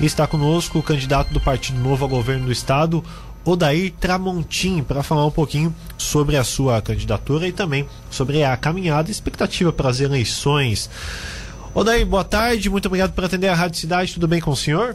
E está conosco o candidato do Partido Novo ao governo do estado, Odair Tramontim, para falar um pouquinho sobre a sua candidatura e também sobre a caminhada e expectativa para as eleições. Odair, boa tarde, muito obrigado por atender a Rádio Cidade, tudo bem com o senhor?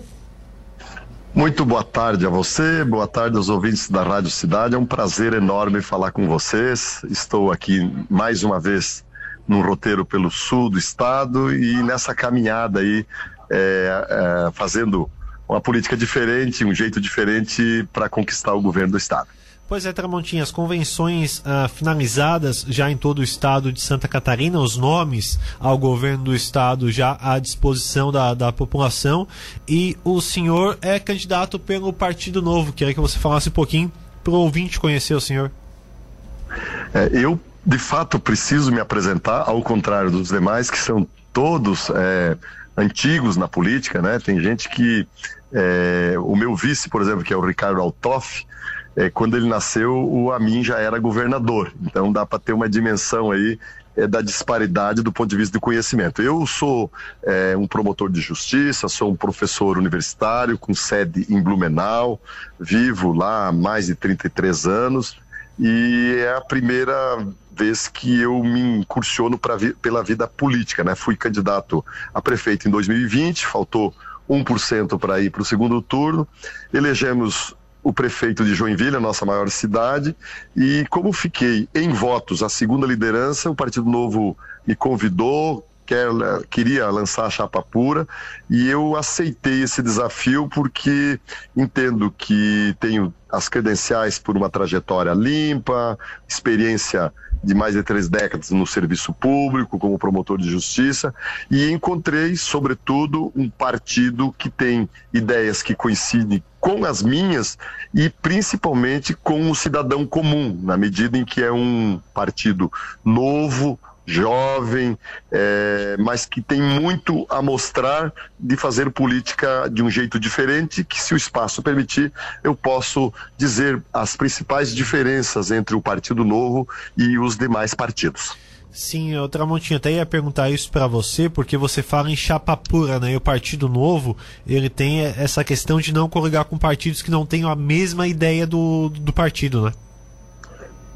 Muito boa tarde a você, boa tarde aos ouvintes da Rádio Cidade. É um prazer enorme falar com vocês. Estou aqui mais uma vez num roteiro pelo sul do estado e nessa caminhada aí, é, é, fazendo uma política diferente, um jeito diferente para conquistar o governo do estado. Pois é, Tramontinha, as convenções ah, finalizadas já em todo o estado de Santa Catarina, os nomes ao governo do estado já à disposição da, da população. E o senhor é candidato pelo Partido Novo. Queria que você falasse um pouquinho para o ouvinte conhecer o senhor. É, eu, de fato, preciso me apresentar, ao contrário dos demais, que são todos é, antigos na política, né? Tem gente que. É, o meu vice, por exemplo, que é o Ricardo Altoff, é, quando ele nasceu, o Amin já era governador. Então dá para ter uma dimensão aí é, da disparidade do ponto de vista do conhecimento. Eu sou é, um promotor de justiça, sou um professor universitário com sede em Blumenau, vivo lá há mais de 33 anos e é a primeira vez que eu me incursiono pra, pela vida política. Né? Fui candidato a prefeito em 2020, faltou 1% para ir para o segundo turno. Elegemos o prefeito de Joinville, a nossa maior cidade, e como fiquei em votos a segunda liderança, o Partido Novo me convidou, quer, queria lançar a chapa pura, e eu aceitei esse desafio porque entendo que tenho as credenciais por uma trajetória limpa, experiência de mais de três décadas no serviço público, como promotor de justiça, e encontrei, sobretudo, um partido que tem ideias que coincidem com as minhas e principalmente com o cidadão comum, na medida em que é um partido novo, jovem, é, mas que tem muito a mostrar de fazer política de um jeito diferente, que se o espaço permitir, eu posso dizer as principais diferenças entre o Partido Novo e os demais partidos. Sim, o Tramontinho até ia perguntar isso para você, porque você fala em chapa pura, né? E o Partido Novo, ele tem essa questão de não coligar com partidos que não tenham a mesma ideia do, do partido, né?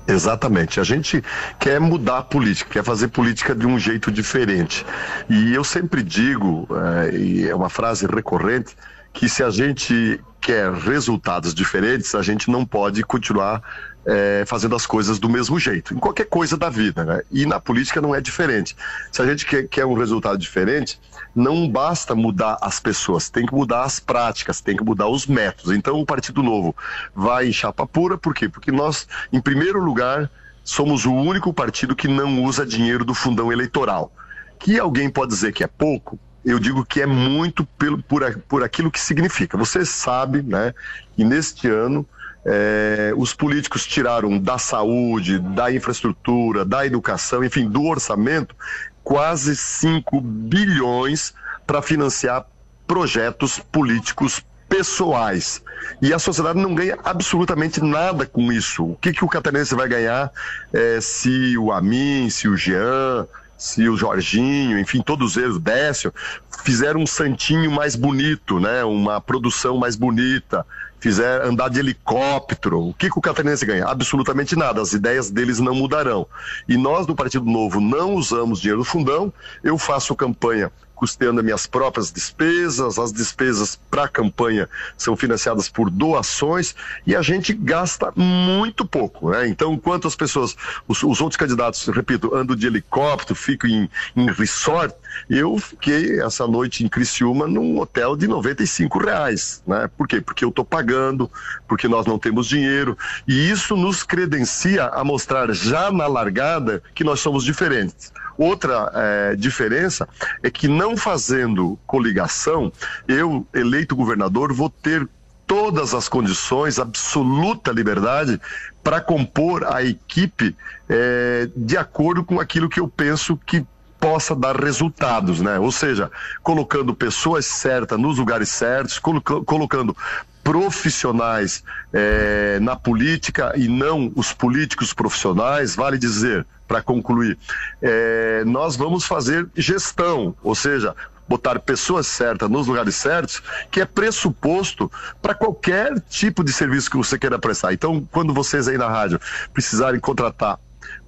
Exatamente. A gente quer mudar a política, quer fazer política de um jeito diferente. E eu sempre digo, é, e é uma frase recorrente, que se a gente quer resultados diferentes, a gente não pode continuar é, fazendo as coisas do mesmo jeito, em qualquer coisa da vida, né? E na política não é diferente. Se a gente quer, quer um resultado diferente, não basta mudar as pessoas, tem que mudar as práticas, tem que mudar os métodos. Então o Partido Novo vai em chapa pura, por quê? Porque nós, em primeiro lugar, somos o único partido que não usa dinheiro do fundão eleitoral. Que alguém pode dizer que é pouco, eu digo que é muito pelo, por, por aquilo que significa. Você sabe, né, que neste ano é, os políticos tiraram da saúde, da infraestrutura, da educação, enfim, do orçamento, quase 5 bilhões para financiar projetos políticos pessoais. E a sociedade não ganha absolutamente nada com isso. O que, que o catarinense vai ganhar é, se o Amin, se o Jean, se o Jorginho, enfim, todos eles, o Décio, fizeram um santinho mais bonito, né? Uma produção mais bonita, fizer andar de helicóptero, o que, que o catarinense ganha? Absolutamente nada, as ideias deles não mudarão. E nós do Partido Novo não usamos dinheiro do fundão, eu faço campanha custeando minhas próprias despesas, as despesas para a campanha são financiadas por doações e a gente gasta muito pouco. Né? Então, enquanto as pessoas, os, os outros candidatos, repito, andam de helicóptero, ficam em, em resort, eu fiquei essa noite em Criciúma num hotel de 95 reais. Né? Por quê? Porque eu estou pagando, porque nós não temos dinheiro e isso nos credencia a mostrar já na largada que nós somos diferentes. Outra é, diferença é que não fazendo coligação, eu, eleito governador, vou ter todas as condições, absoluta liberdade para compor a equipe é, de acordo com aquilo que eu penso que possa dar resultados, né? Ou seja, colocando pessoas certas nos lugares certos, colocando profissionais é, na política e não os políticos profissionais, vale dizer, para concluir, é, nós vamos fazer gestão, ou seja, botar pessoas certas nos lugares certos, que é pressuposto para qualquer tipo de serviço que você queira prestar. Então, quando vocês aí na rádio precisarem contratar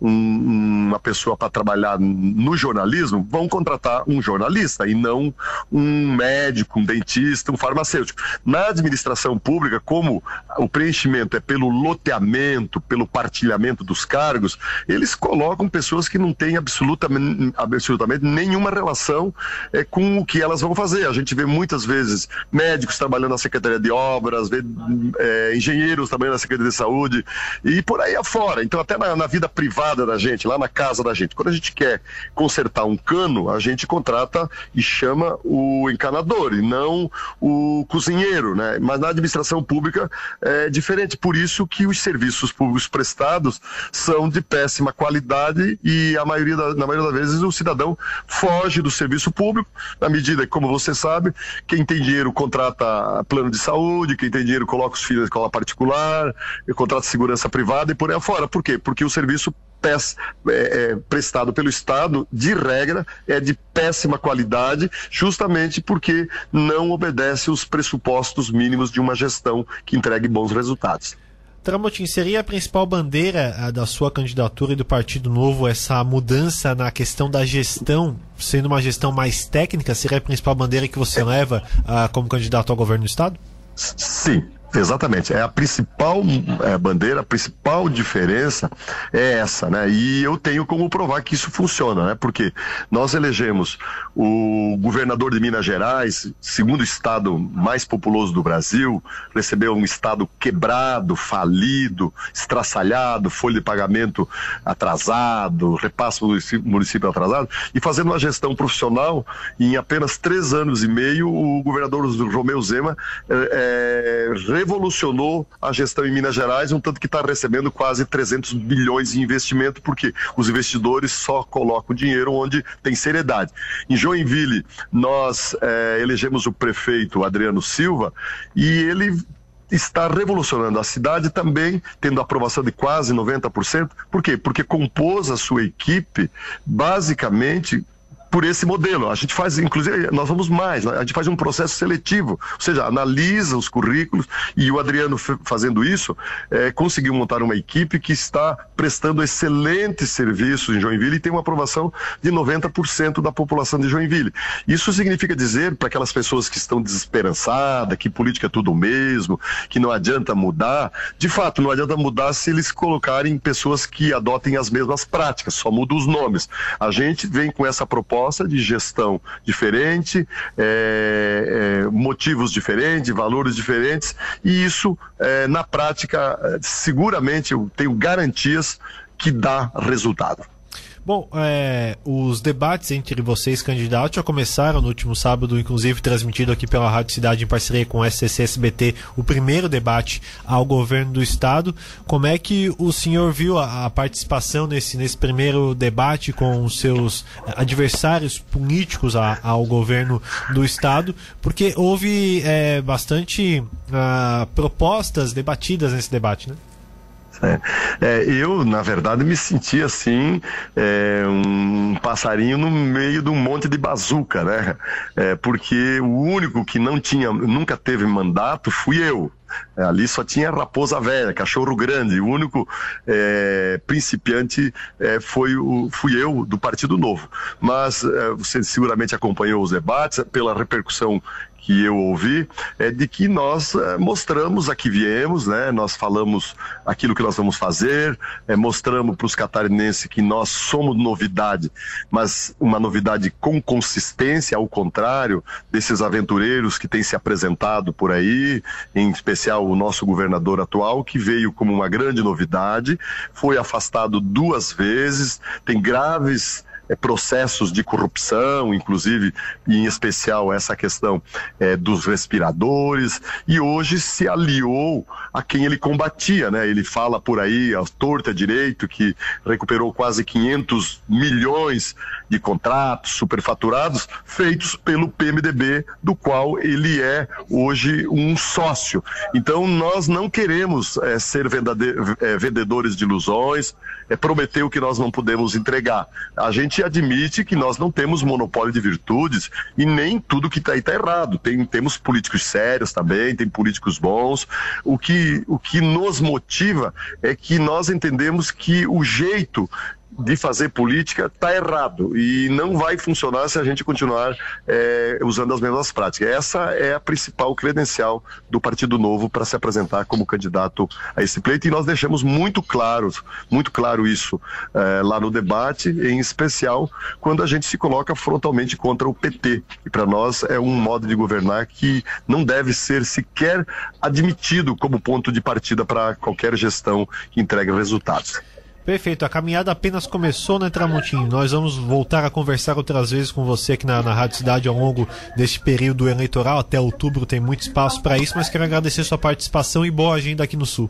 um, uma pessoa para trabalhar no jornalismo, vão contratar um jornalista e não um médico, um dentista, um farmacêutico. Na administração pública, como o preenchimento é pelo loteamento, pelo partilhamento dos cargos, eles colocam pessoas que não têm absolutamente, absolutamente nenhuma relação é, com o que elas vão fazer. A gente vê muitas vezes médicos trabalhando na Secretaria de Obras, vê é, engenheiros trabalhando na Secretaria de Saúde e por aí afora. Então, até na, na vida privada, privada da gente, lá na casa da gente. Quando a gente quer consertar um cano, a gente contrata e chama o encanador e não o cozinheiro, né? Mas na administração pública é diferente. Por isso que os serviços públicos prestados são de péssima qualidade e a maioria da, na maioria das vezes o cidadão foge do serviço público, na medida que, como você sabe, quem tem dinheiro contrata plano de saúde, quem tem dinheiro coloca os filhos na escola particular, contrata segurança privada e por aí afora. Por quê? Porque o serviço é, é, prestado pelo Estado, de regra, é de péssima qualidade, justamente porque não obedece os pressupostos mínimos de uma gestão que entregue bons resultados. Tramotin, seria a principal bandeira da sua candidatura e do Partido Novo essa mudança na questão da gestão, sendo uma gestão mais técnica? Seria a principal bandeira que você leva a, como candidato ao governo do Estado? Sim, Exatamente, é a principal é, bandeira, a principal diferença é essa, né? E eu tenho como provar que isso funciona, né? Porque nós elegemos o governador de Minas Gerais, segundo estado mais populoso do Brasil, recebeu um estado quebrado, falido, estraçalhado, folha de pagamento atrasado, repasse município, município atrasado, e fazendo uma gestão profissional, em apenas três anos e meio, o governador Romeu Zema é, é, revolucionou a gestão em Minas Gerais, um tanto que está recebendo quase 300 bilhões de investimento, porque os investidores só colocam dinheiro onde tem seriedade. Em Joinville, nós é, elegemos o prefeito Adriano Silva e ele está revolucionando a cidade também, tendo aprovação de quase 90%. Por quê? Porque compôs a sua equipe basicamente por esse modelo. A gente faz, inclusive, nós vamos mais, a gente faz um processo seletivo, ou seja, analisa os currículos e o Adriano fazendo isso, é, conseguiu montar uma equipe que está prestando excelentes serviços em Joinville e tem uma aprovação de 90% da população de Joinville. Isso significa dizer para aquelas pessoas que estão desesperançadas, que política é tudo o mesmo, que não adianta mudar, de fato, não adianta mudar se eles colocarem pessoas que adotem as mesmas práticas, só muda os nomes. A gente vem com essa proposta proposta de gestão diferente, é, é, motivos diferentes, valores diferentes, e isso, é, na prática, seguramente eu tenho garantias que dá resultado. Bom, é, os debates entre vocês, candidatos, já começaram no último sábado, inclusive transmitido aqui pela Rádio Cidade em parceria com o SCC-SBT, o primeiro debate ao governo do Estado. Como é que o senhor viu a, a participação nesse, nesse primeiro debate com os seus adversários políticos a, ao governo do Estado? Porque houve é, bastante uh, propostas debatidas nesse debate, né? É, é, eu, na verdade, me senti assim, é, um passarinho no meio de um monte de bazuca, né? É, porque o único que não tinha, nunca teve mandato fui eu. É, ali só tinha raposa velha, cachorro grande. O único é, principiante é, foi o, fui eu do Partido Novo. Mas é, você seguramente acompanhou os debates pela repercussão que eu ouvi é de que nós é, mostramos a que viemos, né? Nós falamos aquilo que nós vamos fazer, é, mostramos para os catarinenses que nós somos novidade, mas uma novidade com consistência, ao contrário desses aventureiros que têm se apresentado por aí, em especial o nosso governador atual, que veio como uma grande novidade, foi afastado duas vezes, tem graves processos de corrupção, inclusive, em especial essa questão é, dos respiradores, e hoje se aliou a quem ele combatia, né? Ele fala por aí, a torta direito, que recuperou quase 500 milhões de contratos superfaturados feitos pelo PMDB, do qual ele é hoje um sócio. Então, nós não queremos é, ser é, vendedores de ilusões, é prometer o que nós não podemos entregar. A gente gente admite que nós não temos monopólio de virtudes e nem tudo que está aí está errado. Tem, temos políticos sérios também, tem políticos bons. O que, o que nos motiva é que nós entendemos que o jeito de fazer política está errado e não vai funcionar se a gente continuar é, usando as mesmas práticas. Essa é a principal credencial do Partido Novo para se apresentar como candidato a esse pleito e nós deixamos muito claro, muito claro isso é, lá no debate, em especial quando a gente se coloca frontalmente contra o PT. E para nós é um modo de governar que não deve ser sequer admitido como ponto de partida para qualquer gestão que entregue resultados. Perfeito, a caminhada apenas começou, né, Tramontinho? Nós vamos voltar a conversar outras vezes com você aqui na, na Rádio Cidade ao longo deste período eleitoral. Até outubro tem muito espaço para isso, mas quero agradecer sua participação e boa agenda aqui no Sul.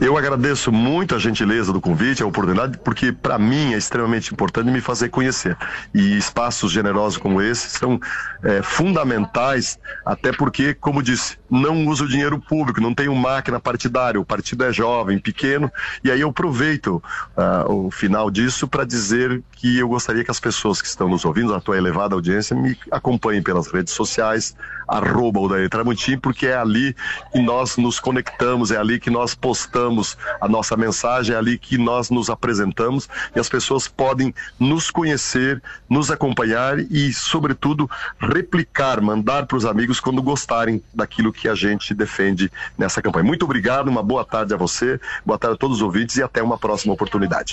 Eu agradeço muito a gentileza do convite, a oportunidade, porque para mim é extremamente importante me fazer conhecer. E espaços generosos como esse são é, fundamentais, até porque, como disse, não uso dinheiro público, não tenho máquina partidária, o partido é jovem, pequeno, e aí eu aproveito uh, o final disso para dizer que eu gostaria que as pessoas que estão nos ouvindo, a tua elevada audiência, me acompanhem pelas redes sociais, arroba o Tramontim, porque é ali que nós nos conectamos, é ali que nós postamos a nossa mensagem, é ali que nós nos apresentamos e as pessoas podem nos conhecer, nos acompanhar e, sobretudo, replicar, mandar para os amigos quando gostarem daquilo que a gente defende nessa campanha. Muito obrigado, uma boa tarde a você, boa tarde a todos os ouvintes e até uma próxima oportunidade.